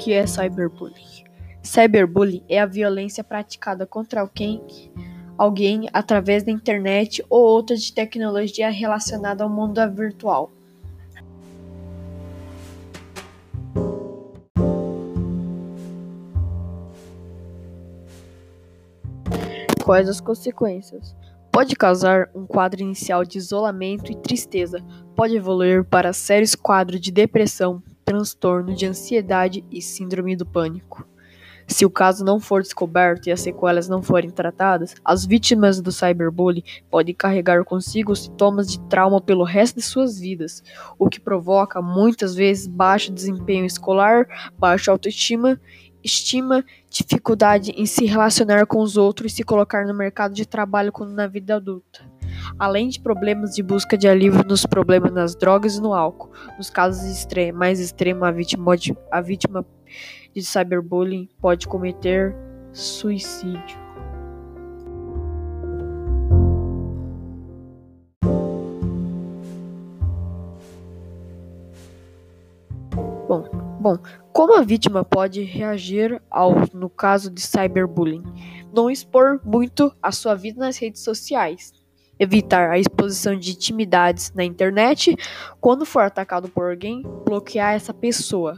que é cyberbullying? Cyberbullying é a violência praticada contra alguém, alguém através da internet ou outra de tecnologia relacionada ao mundo virtual. Quais as consequências? Pode causar um quadro inicial de isolamento e tristeza, pode evoluir para sérios quadros de depressão, transtorno de ansiedade e síndrome do pânico. Se o caso não for descoberto e as sequelas não forem tratadas, as vítimas do cyberbullying podem carregar consigo sintomas de trauma pelo resto de suas vidas, o que provoca muitas vezes baixo desempenho escolar, baixa autoestima, estima, dificuldade em se relacionar com os outros e se colocar no mercado de trabalho quando na vida adulta além de problemas de busca de alívio nos problemas nas drogas e no álcool. Nos casos mais extremos, a vítima, a vítima de cyberbullying pode cometer suicídio. Bom, bom, como a vítima pode reagir ao no caso de cyberbullying? Não expor muito a sua vida nas redes sociais evitar a exposição de intimidades na internet. Quando for atacado por alguém, bloquear essa pessoa.